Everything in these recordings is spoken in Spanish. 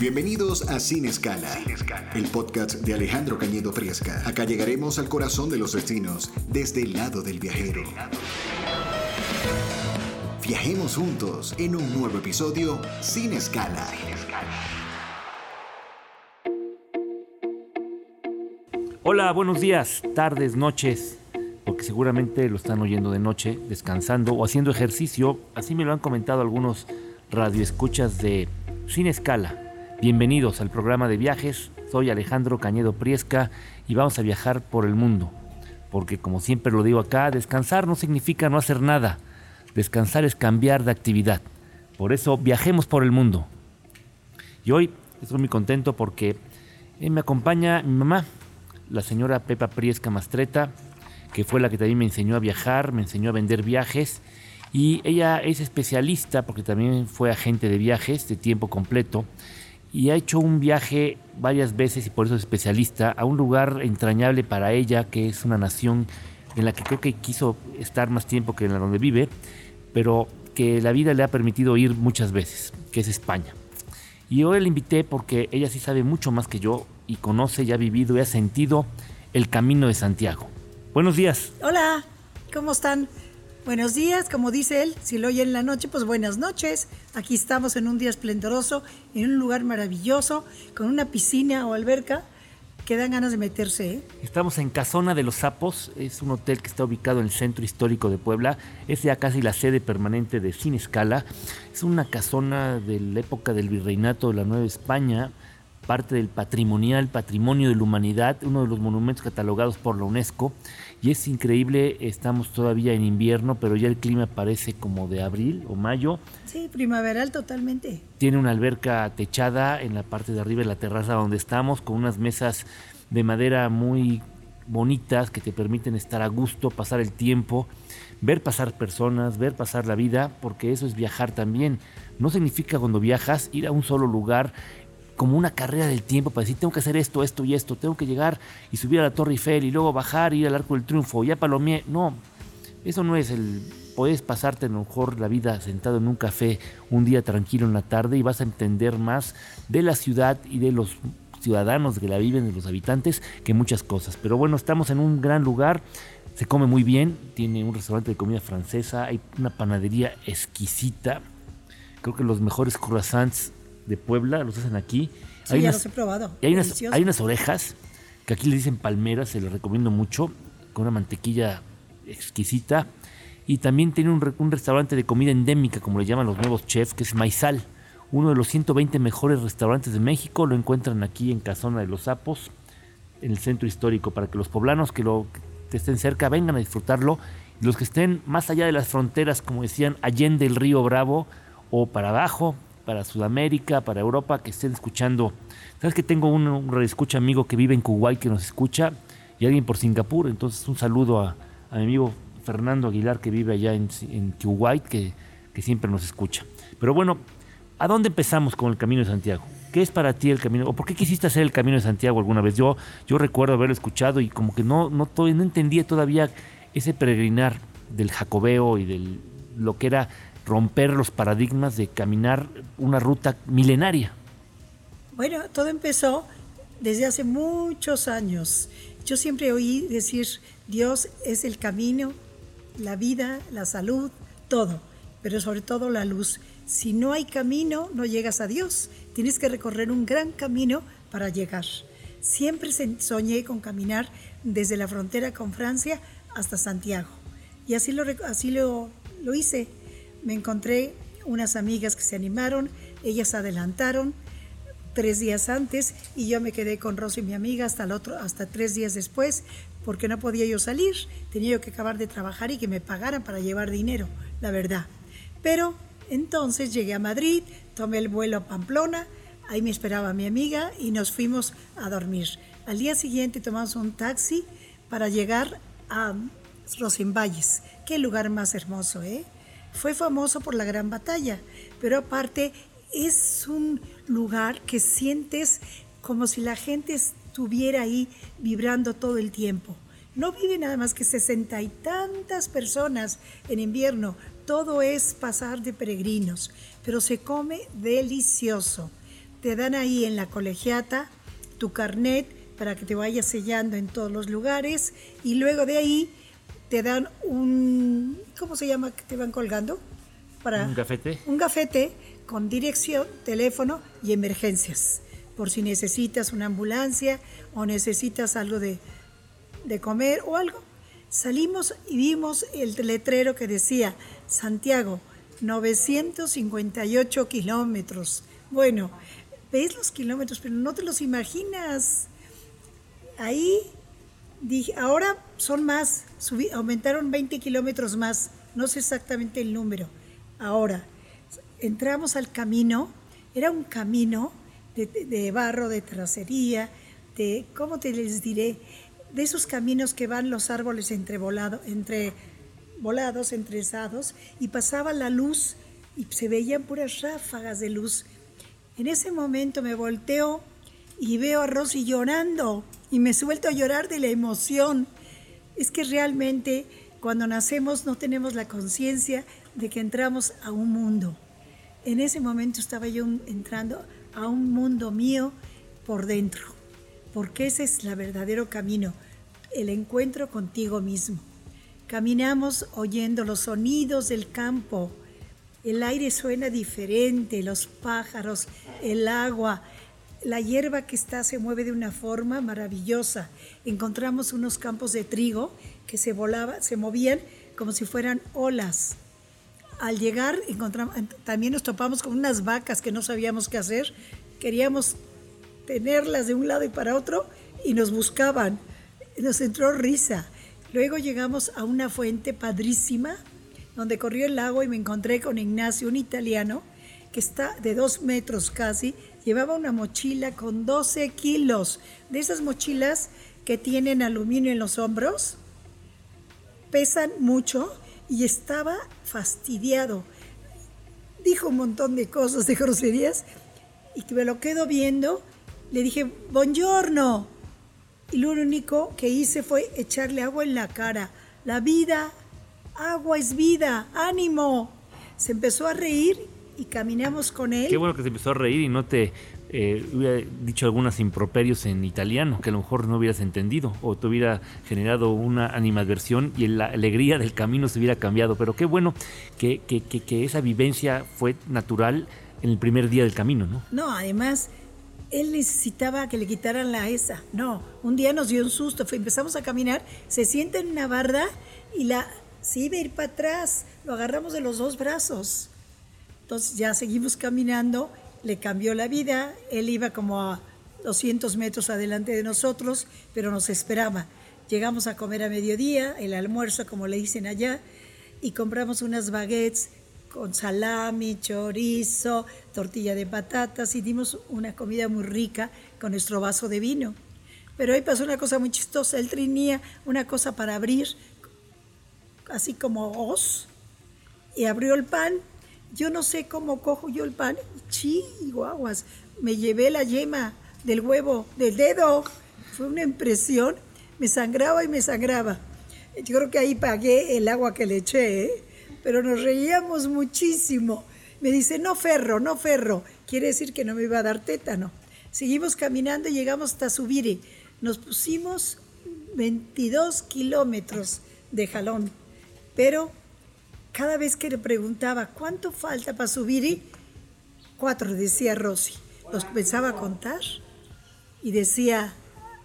Bienvenidos a Sin Escala, el podcast de Alejandro Cañedo Friesca. Acá llegaremos al corazón de los destinos desde el lado del viajero. Viajemos juntos en un nuevo episodio Sin Escala. Hola, buenos días, tardes, noches, porque seguramente lo están oyendo de noche, descansando o haciendo ejercicio. Así me lo han comentado algunos radioescuchas de Sin Escala. Bienvenidos al programa de viajes. Soy Alejandro Cañedo Priesca y vamos a viajar por el mundo. Porque como siempre lo digo acá, descansar no significa no hacer nada. Descansar es cambiar de actividad. Por eso viajemos por el mundo. Y hoy estoy muy contento porque eh, me acompaña mi mamá, la señora Pepa Priesca Mastreta, que fue la que también me enseñó a viajar, me enseñó a vender viajes. Y ella es especialista porque también fue agente de viajes de tiempo completo y ha hecho un viaje varias veces y por eso es especialista a un lugar entrañable para ella, que es una nación en la que creo que quiso estar más tiempo que en la donde vive, pero que la vida le ha permitido ir muchas veces, que es España. Y hoy la invité porque ella sí sabe mucho más que yo y conoce y ha vivido y ha sentido el camino de Santiago. Buenos días. Hola, ¿cómo están? Buenos días, como dice él, si lo oye en la noche, pues buenas noches. Aquí estamos en un día esplendoroso, en un lugar maravilloso, con una piscina o alberca que dan ganas de meterse. ¿eh? Estamos en Casona de los Sapos, es un hotel que está ubicado en el centro histórico de Puebla, es ya casi la sede permanente de Sin Escala. Es una casona de la época del virreinato de la Nueva España, parte del patrimonial patrimonio de la humanidad, uno de los monumentos catalogados por la UNESCO. Y es increíble, estamos todavía en invierno, pero ya el clima parece como de abril o mayo. Sí, primaveral totalmente. Tiene una alberca techada en la parte de arriba de la terraza donde estamos, con unas mesas de madera muy bonitas que te permiten estar a gusto, pasar el tiempo, ver pasar personas, ver pasar la vida, porque eso es viajar también. No significa cuando viajas ir a un solo lugar como una carrera del tiempo para decir, tengo que hacer esto, esto y esto, tengo que llegar y subir a la Torre Eiffel y luego bajar, ir al Arco del Triunfo, ya palomé. No, eso no es el... Puedes pasarte a lo mejor la vida sentado en un café un día tranquilo en la tarde y vas a entender más de la ciudad y de los ciudadanos que la viven, de los habitantes, que muchas cosas. Pero bueno, estamos en un gran lugar, se come muy bien, tiene un restaurante de comida francesa, hay una panadería exquisita, creo que los mejores croissants de Puebla, los hacen aquí. Sí, hay ya los he probado. Y hay unas, hay unas, orejas que aquí le dicen palmeras, se les recomiendo mucho, con una mantequilla exquisita. Y también tiene un, un, restaurante de comida endémica, como le llaman los nuevos chefs, que es Maizal, uno de los 120 mejores restaurantes de México. Lo encuentran aquí en Casona de los Sapos, en el centro histórico, para que los poblanos que, lo, que estén cerca vengan a disfrutarlo. Y los que estén más allá de las fronteras, como decían, allende el río Bravo o para abajo, para Sudamérica, para Europa, que estén escuchando. Sabes que tengo un, un escucha amigo que vive en Kuwait que nos escucha y alguien por Singapur. Entonces un saludo a, mi amigo Fernando Aguilar que vive allá en, en Kuwait, que, que siempre nos escucha. Pero bueno, ¿a dónde empezamos con el Camino de Santiago? ¿Qué es para ti el camino? ¿O por qué quisiste hacer el Camino de Santiago alguna vez? Yo, yo recuerdo haberlo escuchado y como que no, no, no entendía todavía ese peregrinar del jacobeo y de lo que era romper los paradigmas de caminar una ruta milenaria? Bueno, todo empezó desde hace muchos años. Yo siempre oí decir, Dios es el camino, la vida, la salud, todo, pero sobre todo la luz. Si no hay camino, no llegas a Dios. Tienes que recorrer un gran camino para llegar. Siempre soñé con caminar desde la frontera con Francia hasta Santiago. Y así lo, así lo, lo hice me encontré unas amigas que se animaron, ellas adelantaron tres días antes y yo me quedé con Rosy, mi amiga, hasta, el otro, hasta tres días después porque no podía yo salir, tenía yo que acabar de trabajar y que me pagaran para llevar dinero, la verdad. Pero entonces llegué a Madrid, tomé el vuelo a Pamplona, ahí me esperaba mi amiga y nos fuimos a dormir. Al día siguiente tomamos un taxi para llegar a Rosenvalles. Qué lugar más hermoso, ¿eh? Fue famoso por la gran batalla, pero aparte es un lugar que sientes como si la gente estuviera ahí vibrando todo el tiempo. No vive nada más que sesenta y tantas personas en invierno. Todo es pasar de peregrinos, pero se come delicioso. te dan ahí en la colegiata tu carnet para que te vayas sellando en todos los lugares y luego de ahí te dan un, ¿cómo se llama que te van colgando? Para, un gafete. Un gafete con dirección, teléfono y emergencias, por si necesitas una ambulancia o necesitas algo de, de comer o algo. Salimos y vimos el letrero que decía Santiago, 958 kilómetros. Bueno, ves los kilómetros, pero no te los imaginas. Ahí dije, ahora son más, aumentaron 20 kilómetros más, no sé exactamente el número. Ahora, entramos al camino, era un camino de, barro, de tracería, de, ¿cómo te les diré? De esos caminos que van los árboles entre, volado, entre volados, entrezados, y pasaba la luz y se veían puras ráfagas de luz. En ese momento me volteo y veo a Rosy llorando y me suelto a llorar de la emoción. Es que realmente cuando nacemos no tenemos la conciencia de que entramos a un mundo. En ese momento estaba yo entrando a un mundo mío por dentro, porque ese es el verdadero camino, el encuentro contigo mismo. Caminamos oyendo los sonidos del campo, el aire suena diferente, los pájaros, el agua, la hierba que está se mueve de una forma maravillosa. Encontramos unos campos de trigo que se volaban, se movían como si fueran olas. Al llegar encontramos, también nos topamos con unas vacas que no sabíamos qué hacer. Queríamos tenerlas de un lado y para otro y nos buscaban. Nos entró risa. Luego llegamos a una fuente padrísima donde corrió el lago y me encontré con Ignacio, un italiano que está de dos metros casi, llevaba una mochila con 12 kilos, de esas mochilas que tienen aluminio en los hombros, pesan mucho y estaba fastidiado. Dijo un montón de cosas, de groserías, y que me lo quedo viendo, le dije, buongiorno, y lo único que hice fue echarle agua en la cara. La vida, agua es vida, ánimo. Se empezó a reír y caminamos con él. Qué bueno que se empezó a reír y no te eh, hubiera dicho algunas improperios en italiano que a lo mejor no hubieras entendido o te hubiera generado una animadversión y la alegría del camino se hubiera cambiado. Pero qué bueno que, que, que esa vivencia fue natural en el primer día del camino, ¿no? No, además él necesitaba que le quitaran la esa. No, un día nos dio un susto, empezamos a caminar, se sienta en una barda y la se iba a ir para atrás, lo agarramos de los dos brazos. Entonces ya seguimos caminando, le cambió la vida, él iba como a 200 metros adelante de nosotros, pero nos esperaba. Llegamos a comer a mediodía, el almuerzo como le dicen allá, y compramos unas baguettes con salami, chorizo, tortilla de patatas y dimos una comida muy rica con nuestro vaso de vino. Pero ahí pasó una cosa muy chistosa, él tenía una cosa para abrir, así como os, y abrió el pan. Yo no sé cómo cojo yo el pan, guaguas, me llevé la yema del huevo, del dedo. Fue una impresión, me sangraba y me sangraba. Yo creo que ahí pagué el agua que le eché, ¿eh? pero nos reíamos muchísimo. Me dice, no ferro, no ferro. Quiere decir que no me iba a dar tétano. Seguimos caminando y llegamos hasta Subiri. Nos pusimos 22 kilómetros de jalón, pero cada vez que le preguntaba cuánto falta para Subiri, cuatro, decía Rosy. Los comenzaba a contar y decía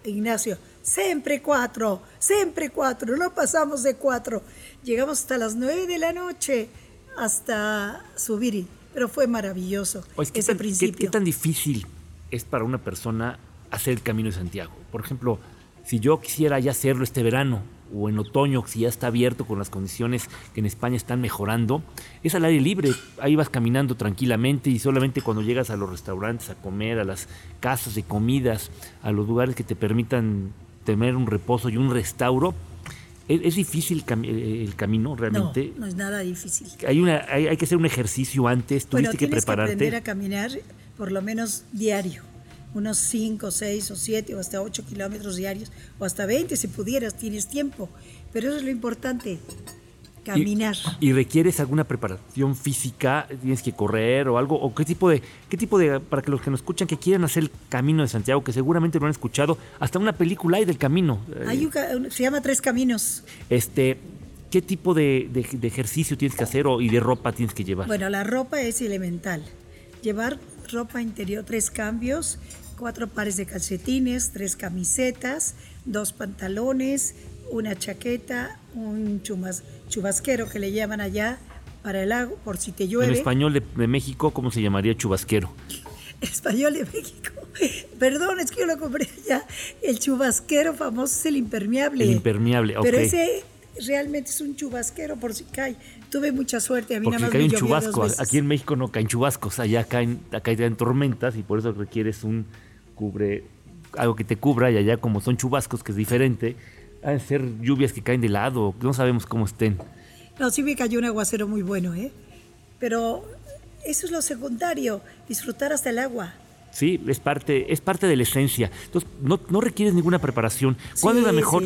Ignacio, siempre cuatro, siempre cuatro, no pasamos de cuatro. Llegamos hasta las nueve de la noche, hasta subir, pero fue maravilloso ese principio. ¿qué, tan difícil es para una persona hacer el Camino de Santiago? Por ejemplo, si yo quisiera ya hacerlo este verano o en otoño, si ya está abierto con las condiciones que en España están mejorando, es al aire libre, ahí vas caminando tranquilamente y solamente cuando llegas a los restaurantes a comer, a las casas de comidas, a los lugares que te permitan tener un reposo y un restauro, ¿Es, difícil el camino realmente? No, no es nada difícil. Hay, una, hay, que hacer un ejercicio antes, tuviste que prepararte. Que aprender a caminar por lo menos diario, unos 5, 6 o 7 o hasta 8 kilómetros diarios, o hasta 20 si pudieras, tienes tiempo. Pero eso es lo importante, caminar. ¿Y, requieres alguna preparación física? ¿Tienes que correr o algo? ¿O qué tipo de, qué tipo de, para que los que nos escuchan que quieran hacer el Camino de Santiago, que seguramente lo han escuchado, hasta una película hay del camino? Hay se llama Tres Caminos. Este, ¿Qué tipo de, ejercicio tienes que hacer o, y de ropa tienes que llevar? Bueno, la ropa es elemental. Llevar ropa interior, tres cambios, cuatro pares de calcetines, tres camisetas, dos pantalones, una chaqueta, un chubasquero que le llaman allá para el agua, por si te llueve. En español de, México, ¿cómo se llamaría chubasquero? español de México. Perdón, es que yo lo compré allá. El chubasquero famoso es el impermeable. El impermeable, ok. Pero ese realmente es un chubasquero por si cae. Tuve mucha suerte, a mí Porque nada más cae un chubasco. Aquí en México no caen chubascos, allá caen, acá caen tormentas y por eso requieres un cubre, algo que te cubra y allá como son chubascos, que es diferente, a ser lluvias que caen de lado, no sabemos cómo estén. No, sí me cayó un aguacero muy bueno, ¿eh? Pero eso es lo secundario, disfrutar hasta el agua. Sí, es parte, es parte de la esencia. Entonces, no, no requieres ninguna preparación. ¿Cuál es la mejor,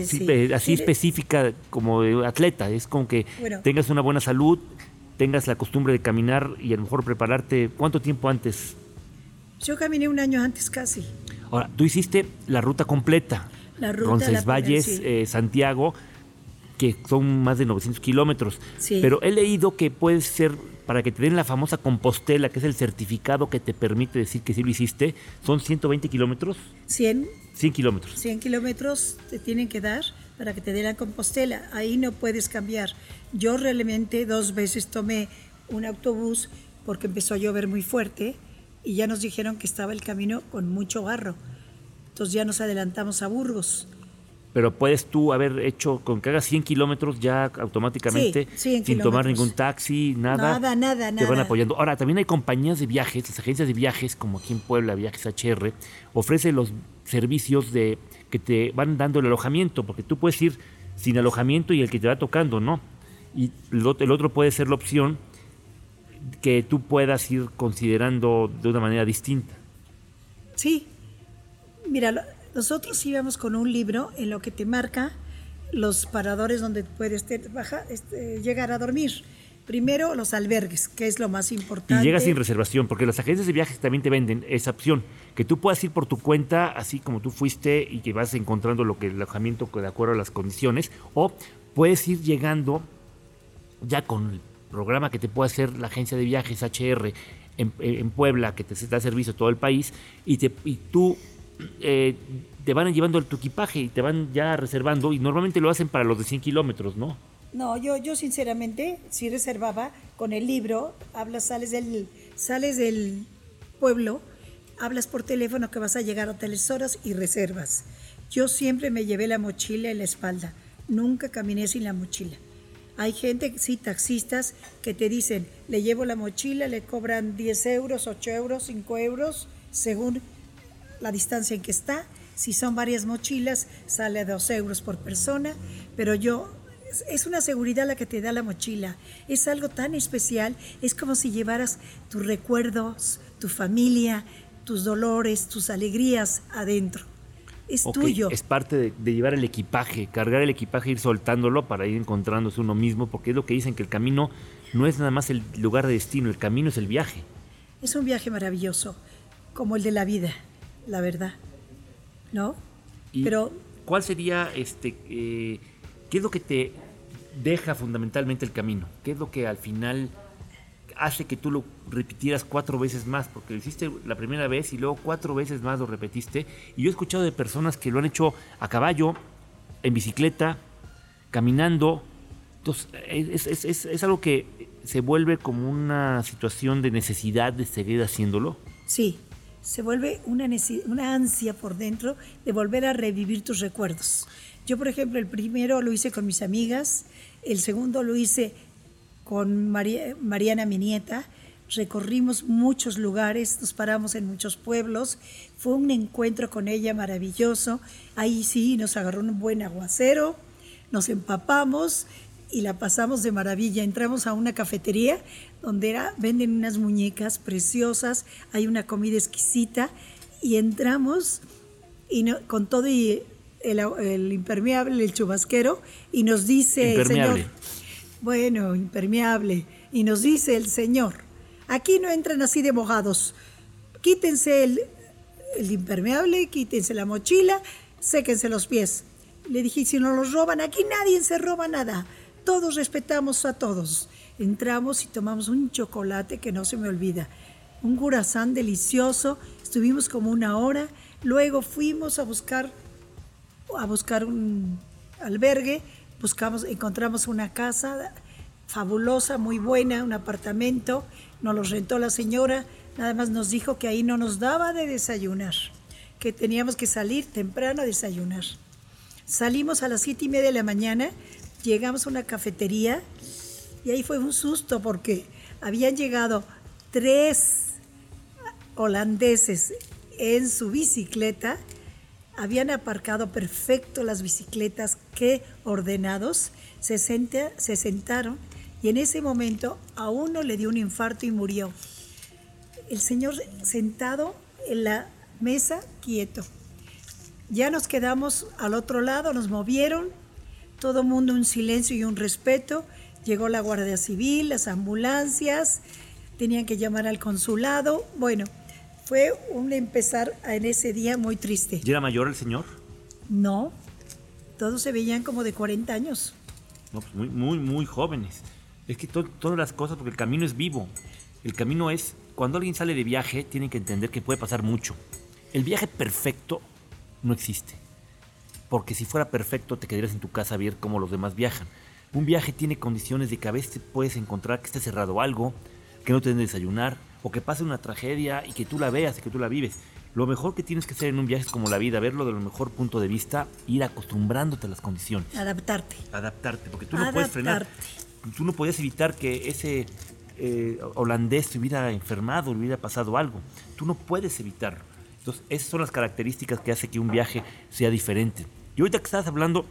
así específica como atleta? Es como que tengas una buena salud, tengas la costumbre de caminar y a lo mejor prepararte. ¿Cuánto tiempo antes? Yo caminé un año antes casi. Ahora, tú hiciste la ruta completa. La ruta. Valles, eh, Santiago, que son más de 900 kilómetros. Pero he leído que puede ser, para que te den la famosa Compostela, que es el certificado que te permite decir que sí lo hiciste, son 120 kilómetros. 100. 100 kilómetros. 100 kilómetros te tienen que dar para que te den la Compostela. Ahí no puedes cambiar. Yo realmente dos veces tomé un autobús porque empezó a llover muy fuerte y ya nos dijeron que estaba el camino con mucho barro. Entonces ya nos adelantamos a Burgos pero puedes tú haber hecho con que hagas 100 kilómetros ya automáticamente sin tomar ningún taxi, nada. Nada, nada, Te van apoyando. Ahora, también hay compañías de viajes, las agencias de viajes, como aquí en Puebla, Viajes HR, ofrece los servicios de que te van dando el alojamiento, porque tú puedes ir sin alojamiento y el que te va tocando, ¿no? Y el otro puede ser la opción que tú puedas ir considerando de una manera distinta. Sí. Mira, nosotros íbamos con un libro en lo que te marca los paradores donde puedes este, llegar a dormir. Primero, los albergues, que es lo más importante. Y llegas sin reservación, porque las agencias de viajes también te venden esa opción, que tú puedas ir por tu cuenta, así como tú fuiste, y que vas encontrando lo que el alojamiento de acuerdo a las condiciones, o puedes ir llegando ya con programa que te puede hacer la agencia de viajes HR en, Puebla, que te da servicio a todo el país, y, te, y tú eh, te van llevando tu equipaje y te van ya reservando y normalmente lo hacen para los de 100 kilómetros, ¿no? No, yo, yo sinceramente sí reservaba con el libro, hablas, sales del, sales del pueblo, hablas por teléfono que vas a llegar a tales horas y reservas. Yo siempre me llevé la mochila en la espalda, nunca caminé sin la mochila. Hay gente, sí, taxistas, que te dicen, le llevo la mochila, le cobran 10 euros, 8 euros, 5 euros, según la distancia en que está. Si son varias mochilas, sale a dos euros por persona, pero yo es una seguridad la que te da la mochila. Es algo tan especial. Es como si llevaras tus recuerdos, tu familia, tus dolores, tus alegrías adentro. Es tuyo. Es parte de, de, llevar el equipaje, cargar el equipaje, ir soltándolo para ir encontrándose uno mismo, porque es lo que dicen que el camino no es nada más el lugar de destino, el camino es el viaje. Es un viaje maravilloso, como el de la vida la verdad. ¿No? Pero. ¿Cuál sería este. Eh, ¿Qué es lo que te deja fundamentalmente el camino? ¿Qué es lo que al final hace que tú lo repitieras cuatro veces más? Porque lo hiciste la primera vez y luego cuatro veces más lo repetiste. Y yo he escuchado de personas que lo han hecho a caballo, en bicicleta, caminando. Entonces, es, es algo que se vuelve como una situación de necesidad de seguir haciéndolo. Sí, se vuelve una, una ansia por dentro de volver a revivir tus recuerdos. Yo, por ejemplo, el primero lo hice con mis amigas, el segundo lo hice con Mariana, mi nieta, recorrimos muchos lugares, nos paramos en muchos pueblos, fue un encuentro con ella maravilloso, ahí sí nos agarró un buen aguacero, nos empapamos y la pasamos de maravilla. Entramos a una cafetería donde venden unas muñecas preciosas, hay una comida exquisita y entramos y con todo y el, impermeable, el chubasquero y nos dice el señor, Bueno, impermeable. Y nos dice el Señor, aquí no entran así de mojados. Quítense el, impermeable, quítense la mochila, séquense los pies. Le dije, si no los roban, aquí nadie se roba nada. Todos respetamos a todos. Entramos y tomamos un chocolate que no se me olvida. Un curazán delicioso. Estuvimos como una hora. Luego fuimos a buscar, a buscar un albergue. Buscamos, encontramos una casa fabulosa, muy buena, un apartamento. Nos lo rentó la señora. Nada más nos dijo que ahí no nos daba de desayunar, que teníamos que salir temprano a desayunar. Salimos a las siete y media de la mañana, llegamos a una cafetería y ahí fue un susto porque habían llegado tres holandeses en su bicicleta, habían aparcado perfecto las bicicletas que ordenados, se, se sentaron y en ese momento a uno le dio un infarto y murió. El señor sentado en la mesa quieto. Ya nos quedamos al otro lado, nos movieron, todo mundo un silencio y un respeto. Llegó la Guardia Civil, las ambulancias, tenían que llamar al consulado. Bueno, fue un empezar en ese día muy triste. ¿Y era mayor el señor? No, todos se veían como de 40 años. No, pues muy, muy, muy jóvenes. Es que todas las cosas, porque el camino es vivo. El camino es, cuando alguien sale de viaje, tiene que entender que puede pasar mucho. El viaje perfecto no existe. Porque si fuera perfecto te quedarías en tu casa a ver cómo los demás viajan. Un viaje tiene condiciones de que a veces puedes encontrar que esté cerrado algo, que no te den desayunar, o que pase una tragedia y que tú la veas y que tú la vives. Lo mejor que tienes que hacer en un viaje es como la vida, verlo de lo mejor punto de vista, ir acostumbrándote a las condiciones. Adaptarte. Adaptarte, porque tú no puedes frenar. Tú no podías evitar que ese eh, holandés te hubiera enfermado, hubiera pasado algo. Tú no puedes evitarlo. Entonces, esas son las características que hace que un viaje sea diferente. Y ahorita que estás hablando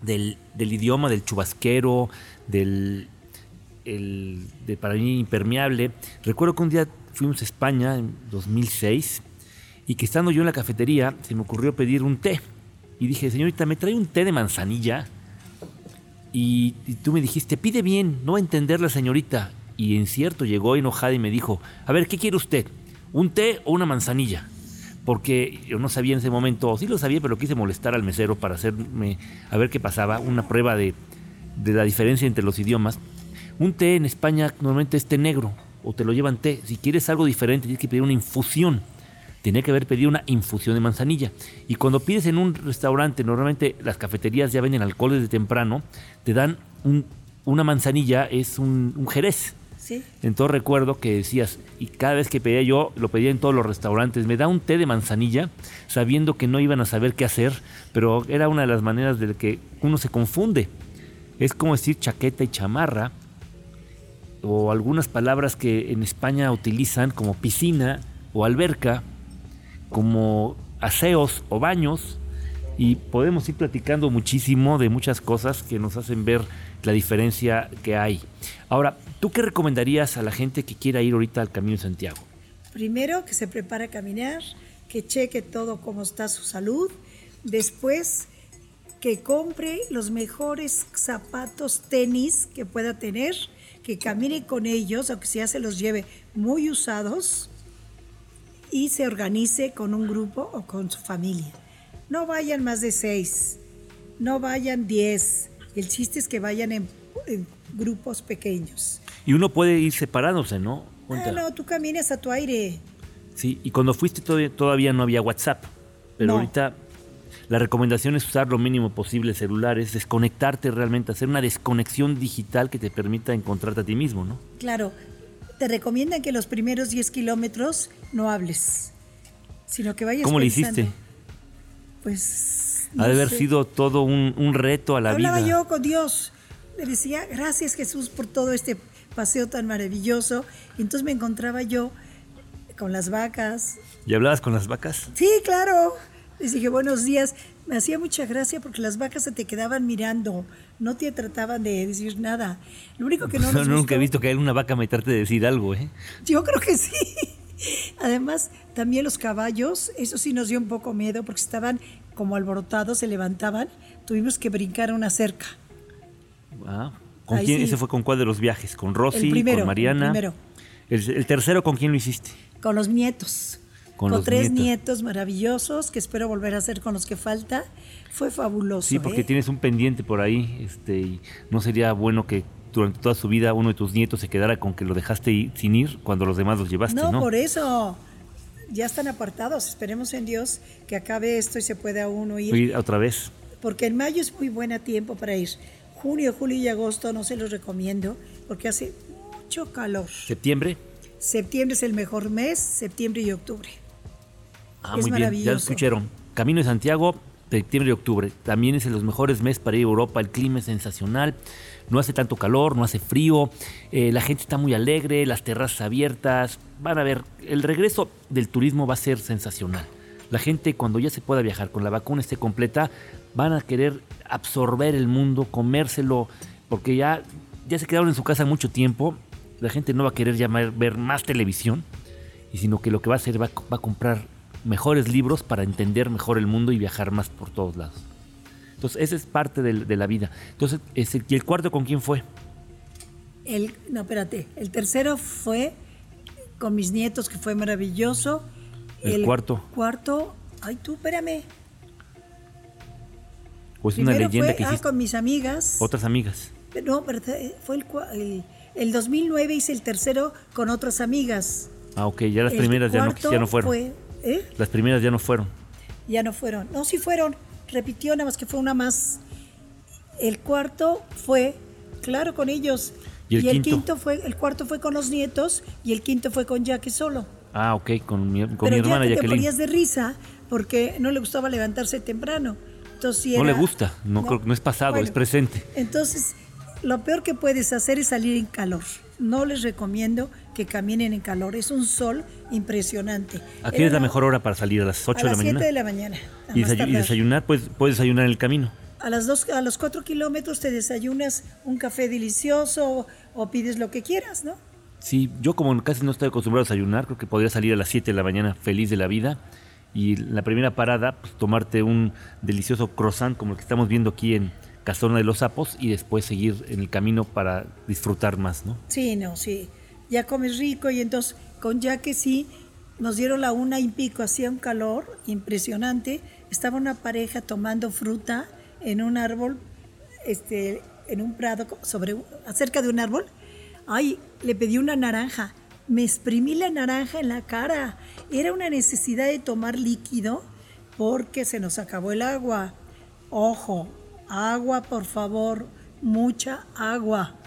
del, idioma, del chubasquero, del de para mí impermeable, recuerdo que un día fuimos a España en 2006 y que estando yo en la cafetería se me ocurrió pedir un té. Y dije, señorita, ¿me trae un té de manzanilla? Y, y, tú me dijiste, pide bien, no va a entender la señorita. Y en cierto llegó enojada y me dijo, a ver, ¿qué quiere usted? ¿Un té o una manzanilla? porque yo no sabía en ese momento, sí lo sabía, pero quise molestar al mesero para hacerme, a ver qué pasaba, una prueba de, la diferencia entre los idiomas. Un té en España normalmente es té negro, o te lo llevan té. Si quieres algo diferente, tienes que pedir una infusión. Tenía que haber pedido una infusión de manzanilla. Y cuando pides en un restaurante, normalmente las cafeterías ya venden alcohol desde temprano, te dan una manzanilla, es un, un jerez. Entonces recuerdo que decías, y cada vez que pedía yo, lo pedía en todos los restaurantes, me da un té de manzanilla, sabiendo que no iban a saber qué hacer, pero era una de las maneras de que uno se confunde. Es como decir chaqueta y chamarra, o algunas palabras que en España utilizan como piscina o alberca, como aseos o baños, y podemos ir platicando muchísimo de muchas cosas que nos hacen ver la diferencia que hay. Ahora, ¿tú qué recomendarías a la gente que quiera ir ahorita al Camino de Santiago? Primero, que se prepare a caminar, que cheque todo cómo está su salud. Después, que compre los mejores zapatos tenis que pueda tener, que camine con ellos, aunque sea se los lleve muy usados, y se organice con un grupo o con su familia. No vayan más de seis, no vayan diez. El chiste es que vayan en, grupos pequeños. Y uno puede ir separándose, ¿no? Ah, no, tú caminas a tu aire. Sí, y cuando fuiste todavía, no había WhatsApp, pero ahorita la recomendación es usar lo mínimo posible celulares, desconectarte realmente, hacer una desconexión digital que te permita encontrarte a ti mismo, ¿no? Claro, te recomiendan que los primeros 10 kilómetros no hables, sino que vayas ¿Cómo le hiciste? pues... ha de haber sido todo un, reto a la vida. Hablaba yo con Dios. Le decía, gracias Jesús por todo este paseo tan maravilloso. Y entonces me encontraba yo con las vacas. ¿Y hablabas con las vacas? Sí, claro. Les dije, buenos días. Me hacía mucha gracia porque las vacas se te quedaban mirando, no te trataban de decir nada. Lo único que no nos Nunca he visto que una vaca me trate de decir algo, ¿eh? Yo creo que sí. Además, también los caballos, eso sí nos dio un poco miedo porque estaban como alborotados, se levantaban, tuvimos que brincar una cerca. ¿Con Ahí quién? sí. ¿Ese fue con cuál de los viajes? ¿Con Rosy? El primero, ¿Con Mariana? el primero. El, el tercero, ¿con quién lo hiciste? Con los nietos. Con tres nietos. nietos. maravillosos que espero volver a hacer con los que falta. Fue fabuloso. Sí, porque ¿eh? tienes un pendiente por ahí, este, y no sería bueno que durante toda su vida uno de tus nietos se quedara con que lo dejaste ir- sin ir cuando los demás los llevaste, ¿no? No, por eso. Ya están apartados. Esperemos en Dios que acabe esto y se pueda uno ir. Ir otra vez. Porque en mayo es muy buen tiempo para ir. Junio, julio y agosto no se los recomiendo porque hace mucho calor. ¿Septiembre? Septiembre es el mejor mes, septiembre y octubre. Ah, Es muy bien, ya lo escucharon. Camino de Santiago, septiembre y octubre. También es de los mejores meses para ir a Europa. El clima es sensacional. No hace tanto calor, no hace frío. eh, la gente está muy alegre, las terrazas abiertas. Van a ver, el regreso del turismo va a ser sensacional. La gente cuando ya se pueda viajar, con la vacuna esté completa, van a querer absorber el mundo, comérselo, porque ya, ya se quedaron en su casa mucho tiempo. La gente no va a querer ya ma- ver más televisión y sino que lo que va a hacer va, va a comprar mejores libros para entender mejor el mundo y viajar más por todos lados. Entonces, esa es parte del- de, la vida. Entonces, ese- ¿y el cuarto con quién fue? El, no, espérate. El tercero fue con mis nietos, que fue maravilloso. El cuarto. Cuarto, ay tú, espérame. ¿O es una leyenda fue que ah, hiciste? con mis amigas. Otras amigas. No, pero fue el, el, el 2009 hice el tercero con otras amigas. Ah, ok, ya las El primeras ya no, ya no fueron. fue- ¿eh? Las primeras ya no fueron. Ya no fueron. No, sí fueron. Repitió, nada más que fue una más. El cuarto fue, claro, con ellos. ¿Y el quinto? fue, el cuarto fue con los nietos y el quinto fue con Jackie solo. Ah, ok, con mi, con Pero mi hermana ya te ponías de risa porque no le gustaba levantarse temprano. Entonces, sí No le era- gusta, no, que no es pasado, Bueno, es presente. Entonces, lo peor que puedes hacer es salir en calor. No les recomiendo que caminen en calor. Es un sol impresionante. Aquí es la mejor hora para salir a las 8 a de la las 7 mañana. de la mañana. a y, desayunar, pues puedes desayunar en el camino. A, las dos, a los 4 kilómetros te desayunas un café delicioso o, o pides lo que quieras, ¿no? Sí, yo como casi no estoy acostumbrado a desayunar, creo que podría salir a las 7 de la mañana feliz de la vida y la primera parada, pues, tomarte un delicioso croissant como el que estamos viendo aquí en Casona de los Sapos y después seguir en el camino para disfrutar más, ¿no? Sí, no, sí. Ya comes rico y entonces con ya que sí, nos dieron la una y pico, hacía un calor impresionante. Estaba una pareja tomando fruta en un árbol, este, en un prado, sobre, acerca de un árbol. Ay, le pedí una naranja. Me exprimí la naranja en la cara. Era una necesidad de tomar líquido porque se nos acabó el agua. Ojo, agua, por favor, mucha agua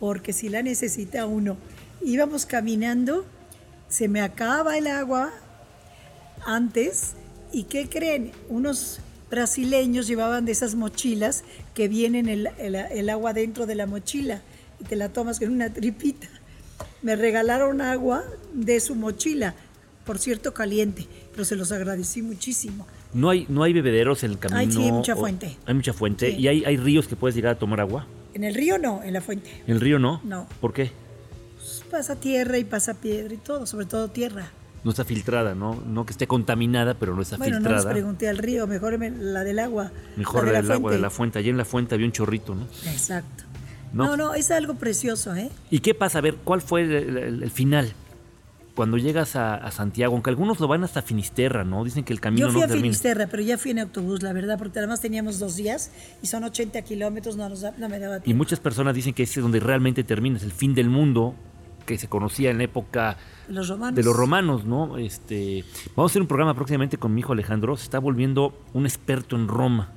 porque si la necesita uno. Íbamos caminando, se me acaba el agua antes, ¿y qué creen? Unos brasileños llevaban de esas mochilas que vienen el, el- el agua dentro de la mochila y te la tomas con una tripita. Me regalaron agua de su mochila, por cierto caliente, pero se los agradecí muchísimo. No hay, no hay bebederos en el camino. Ay, sí, hay mucha fuente. Hay mucha fuente. Sí. ¿Y hay, hay ríos que puedes llegar a tomar agua? En el río no, en la fuente. ¿En el río no? No. ¿Por qué? Pues pasa tierra y pasa piedra y todo, sobre todo tierra. No está filtrada, ¿no? No que esté contaminada, pero no está Bueno, no les filtrada. pregunté al río, mejor me- la del agua. Mejor la de el la agua de la fuente. Allí en la fuente había un chorrito, ¿no? Exacto. No. No. no, es algo precioso, ¿eh? ¿Y qué pasa? A ver, ¿cuál fue el, el- el final? Cuando llegas a, a Santiago, aunque algunos lo van hasta Finisterra, ¿no? Dicen que el camino Yo fui no a termina. Finisterra, pero ya fui en autobús, la verdad, porque además teníamos dos días y son 80 kilómetros, no, nos da- no me daba Y tiempo. muchas personas dicen que ese es donde realmente termina, es el fin del mundo que se conocía en la época Los romanos. de los romanos, ¿no? Este, vamos a hacer un programa próximamente con mi hijo Alejandro, se está volviendo un experto en Roma.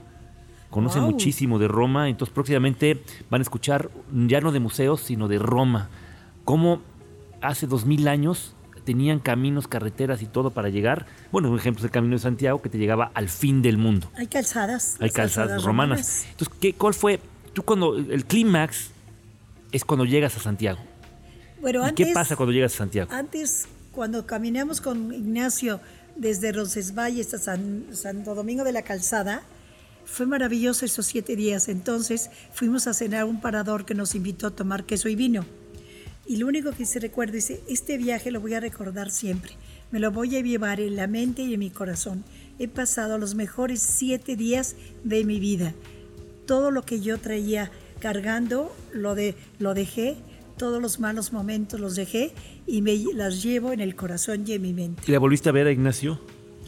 Conoce muchísimo de Roma, entonces próximamente van a escuchar ya no de museos, sino de Roma. Cómo hace dos mil años tenían caminos, carreteras y todo para llegar. Bueno, un ejemplo es el Camino de Santiago que te llegaba al fin del mundo. Hay calzadas. Hay calzadas romanas. Entonces, ¿qué, ¿cuál fue? Tú cuando el clímax es cuando llegas a Santiago. Bueno, ¿Y antes, qué pasa cuando llegas a Santiago? Antes, cuando caminamos con Ignacio desde Roncesvalles a San, Santo Domingo de la Calzada, fue maravilloso esos siete días. Entonces fuimos a cenar a un parador que nos invitó a tomar queso y vino. Y lo único que se recuerda es, este viaje lo voy a recordar siempre. Me lo voy a llevar en la mente y en mi corazón. He pasado los mejores siete días de mi vida. Todo lo que yo traía cargando, lo, de, lo dejé, todos los malos momentos los dejé y me las llevo en el corazón y en mi mente. ¿Y la volviste a ver a Ignacio?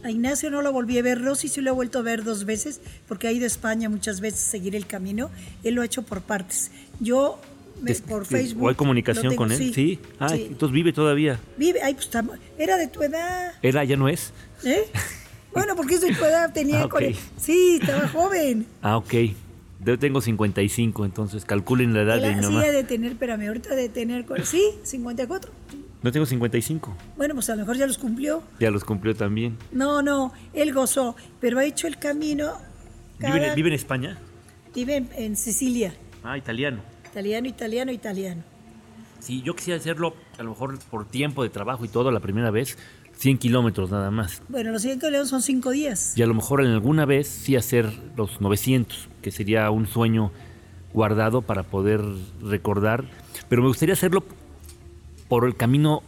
A Ignacio no lo volví a ver, Rosy sí lo he vuelto a ver dos veces, porque ha ido a España muchas veces a seguir el camino. Él lo ha hecho por partes. Yo por ¿O Facebook. hay comunicación tengo, con él? Sí. Ah, sí. entonces vive todavía. Vive, ay, pues era de tu edad. ¿Era ya no es? ¿eh? Bueno, porque es de tu edad, tenía. Ah, ok. cuare- Sí, estaba joven. Ah, ok. Yo tengo 55, entonces calculen la edad de Él mi sí, mamá. ha de tener, espérame, ahorita de tener. Sí, 54. No tengo 55. Bueno, pues a lo mejor ya los cumplió. Ya los cumplió también. No, no, él gozó, pero ha hecho el camino. ¿Vive, cada- en- vive en España? vive en, en Sicilia. Ah, italiano. Italiano, italiano, italiano. Sí, yo quisiera hacerlo, a lo mejor por tiempo de trabajo y todo, la primera vez, 100 kilómetros nada más. Bueno, los siguientes león son cinco días. Y a lo mejor en alguna vez sí hacer los 900, que sería un sueño guardado para poder recordar. Pero me gustaría hacerlo por el camino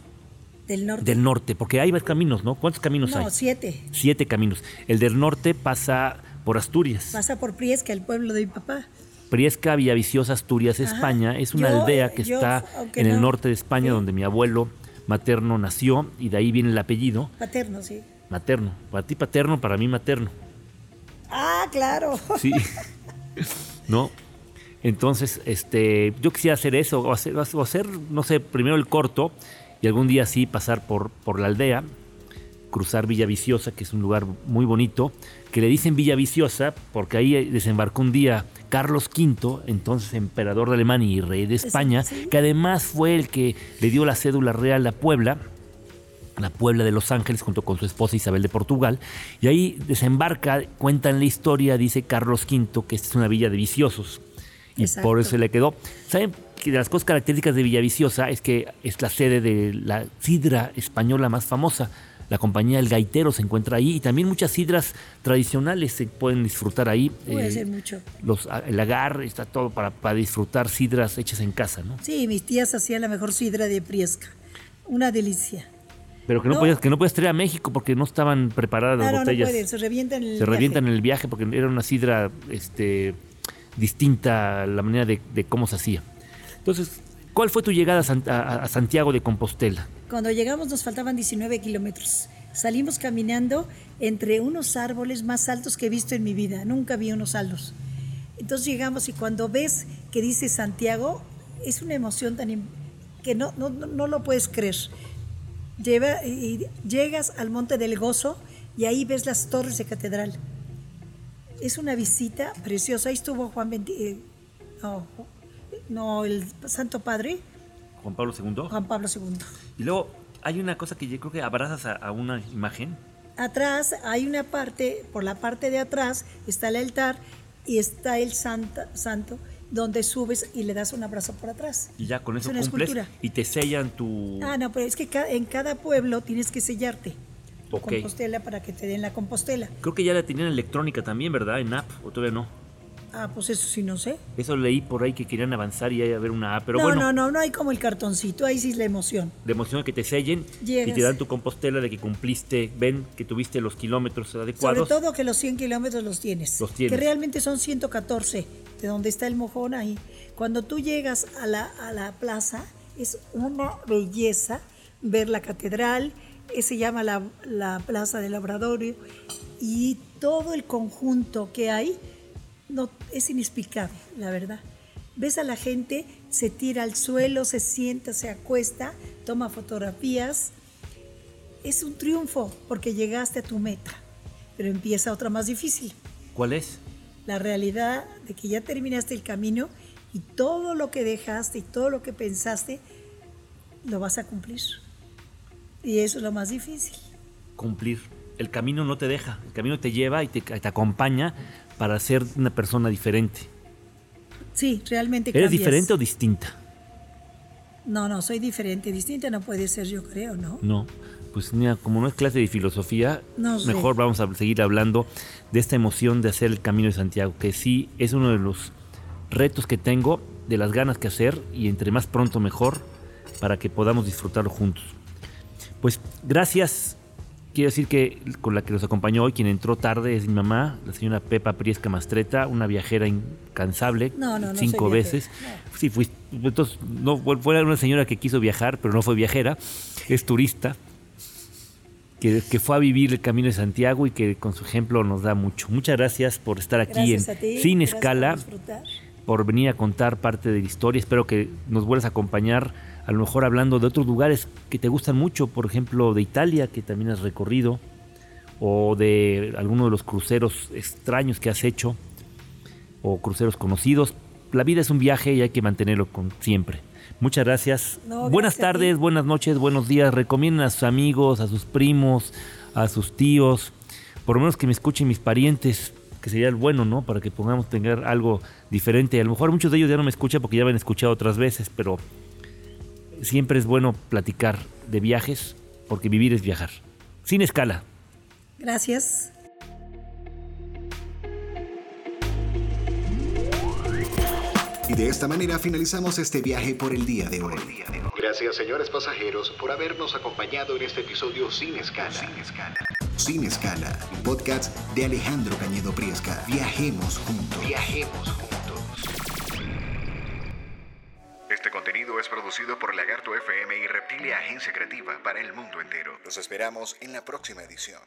Del norte. del norte, porque hay varios caminos, ¿no? ¿Cuántos caminos hay? no, siete. Siete caminos. El del norte pasa por Asturias. Pasa por Priesca, el pueblo de mi papá. Priesca, Villaviciosa, Asturias. España. Es una Yo, aldea que yo, está en el no- norte de España, sí. donde mi abuelo materno nació, y de ahí viene el apellido Paterno, sí. materno. Para ti paterno, para mí materno. Ah, claro. Sí. ¿No? Entonces, este, yo quisiera hacer eso, o hacer, o hacer, no sé, primero el corto y algún día sí pasar por, por la aldea, cruzar Villa Viciosa, que es un lugar muy bonito, que le dicen Villa Viciosa porque ahí desembarcó un día Carlos V, entonces emperador de Alemania y rey de España, sí. que además fue el que le dio la cédula real a Puebla, la Puebla de Los Ángeles junto con su esposa Isabel de Portugal. Y ahí desembarca, cuentan la historia, dice Carlos V, que esta es una villa de viciosos. Y Exacto. por eso se le quedó. ¿Saben que de las cosas características de Villaviciosa es que es la sede de la sidra española más famosa? La compañía El Gaitero se encuentra ahí y también muchas sidras tradicionales se pueden disfrutar ahí. Puede Eh, ser mucho. los, el agar está todo para, para disfrutar sidras hechas en casa, ¿no? Sí, mis tías hacían la mejor sidra de Priesca. Una delicia. Pero que no, No. Podías, que no puedes traer a México porque no estaban preparadas las Ah, no, botellas. pueden, se revientan en el se revientan viaje. en el viaje porque era una sidra este, distinta la manera de, de cómo se hacía. Entonces, ¿cuál fue tu llegada a, San- a- a Santiago de Compostela? Cuando llegamos nos faltaban 19 kilómetros. Salimos caminando entre unos árboles más altos que he visto en mi vida. Nunca vi unos altos. Entonces llegamos y cuando ves que dice Santiago, es una emoción tan que no, no, no- lo puedes creer. Lleva- y llegas al Monte del Gozo y ahí ves las torres de catedral. Es una visita preciosa. Ahí estuvo Juan XXI, eh, no, no, el Santo Padre, Juan Pablo II. Juan Pablo II. Y luego hay una cosa que yo creo que abrazas a, a una imagen. Atrás hay una parte, por la parte de atrás está el altar y está el santa, santo donde subes y le das un abrazo por atrás. Y ya con Es eso una cumples escultura. y te sellan tu... Ah, no, pero es que en cada pueblo tienes que sellarte tu compostela para que te den la compostela. Creo que ya la tenían electrónica también, ¿verdad? En app, o todavía no. Ah, pues eso sí no sé. Eso leí por ahí que querían avanzar y haber una app, pero no, bueno. no, no, no hay como el cartoncito, ahí sí es la emoción. de emoción que te sellen y Llegas. te dan tu compostela de que cumpliste, ven que tuviste los kilómetros adecuados. Sobre todo que los 100 kilómetros los tienes. Los tienes. Que realmente son 114, de donde está el mojón ahí. Cuando tú llegas a la, a la plaza, es una belleza ver la catedral, eh, se llama la, la Plaza del Laboratorio, y todo el conjunto que hay no, es inexplicable, la verdad. Ves a la gente, se tira al suelo, se sienta, se acuesta, toma fotografías. Es un triunfo porque llegaste a tu meta, pero empieza otra más difícil. ¿Cuál es? La realidad de que ya terminaste el camino y todo lo que dejaste y todo lo que pensaste lo vas a cumplir. Y eso es lo más difícil. Cumplir. El camino no te deja, el camino te lleva y te, te acompaña para ser una persona diferente. Sí, realmente ¿Eres cambias. diferente o distinta? No, no, soy diferente. Distinta no puede ser, yo creo, ¿no? No. Pues mira, como no es clase de filosofía, No sé. mejor vamos a seguir hablando de esta emoción de hacer el Camino de Santiago, que sí es uno de los retos que tengo, de las ganas que hacer, y entre más pronto mejor, para que podamos disfrutarlo juntos. Pues gracias, quiero decir que con la que nos acompañó hoy, quien entró tarde, es mi mamá, la señora Pepa Priesca Mastreta, una viajera incansable, No, no, no cinco veces. Sí, fui, entonces, no, fue una señora que quiso viajar, pero no fue viajera, es turista, que, que fue a vivir el Camino de Santiago y que con su ejemplo nos da mucho. Muchas gracias por estar aquí Gracias a en ti, Sin por Escala por venir a contar parte de la historia. Espero que nos vuelvas a acompañar, a lo mejor hablando de otros lugares que te gustan mucho, por ejemplo, de Italia, que también has recorrido, o de alguno de los cruceros extraños que has hecho, o cruceros conocidos. La vida es un viaje y hay que mantenerlo con siempre. Muchas gracias. No, buenas gracias tardes, buenas noches, buenos días. Recomienden a sus amigos, a sus primos, a sus tíos, por lo menos que me escuchen mis parientes, que sería el bueno, ¿no? Para que podamos tener algo diferente. A lo mejor muchos de ellos ya no me escuchan porque ya me han escuchado otras veces, pero siempre es bueno platicar de viajes porque vivir es viajar. Sin escala. Gracias. Y de esta manera finalizamos este viaje por el día de hoy. Gracias, señores pasajeros, por habernos acompañado en este episodio Sin Escala. Sin Escala. Sin Escala, un podcast de Alejandro Cañedo Priesca. Viajemos juntos. Viajemos juntos. Este contenido es producido por Lagarto FM y Reptilia Agencia Creativa para el mundo entero. Los esperamos en la próxima edición.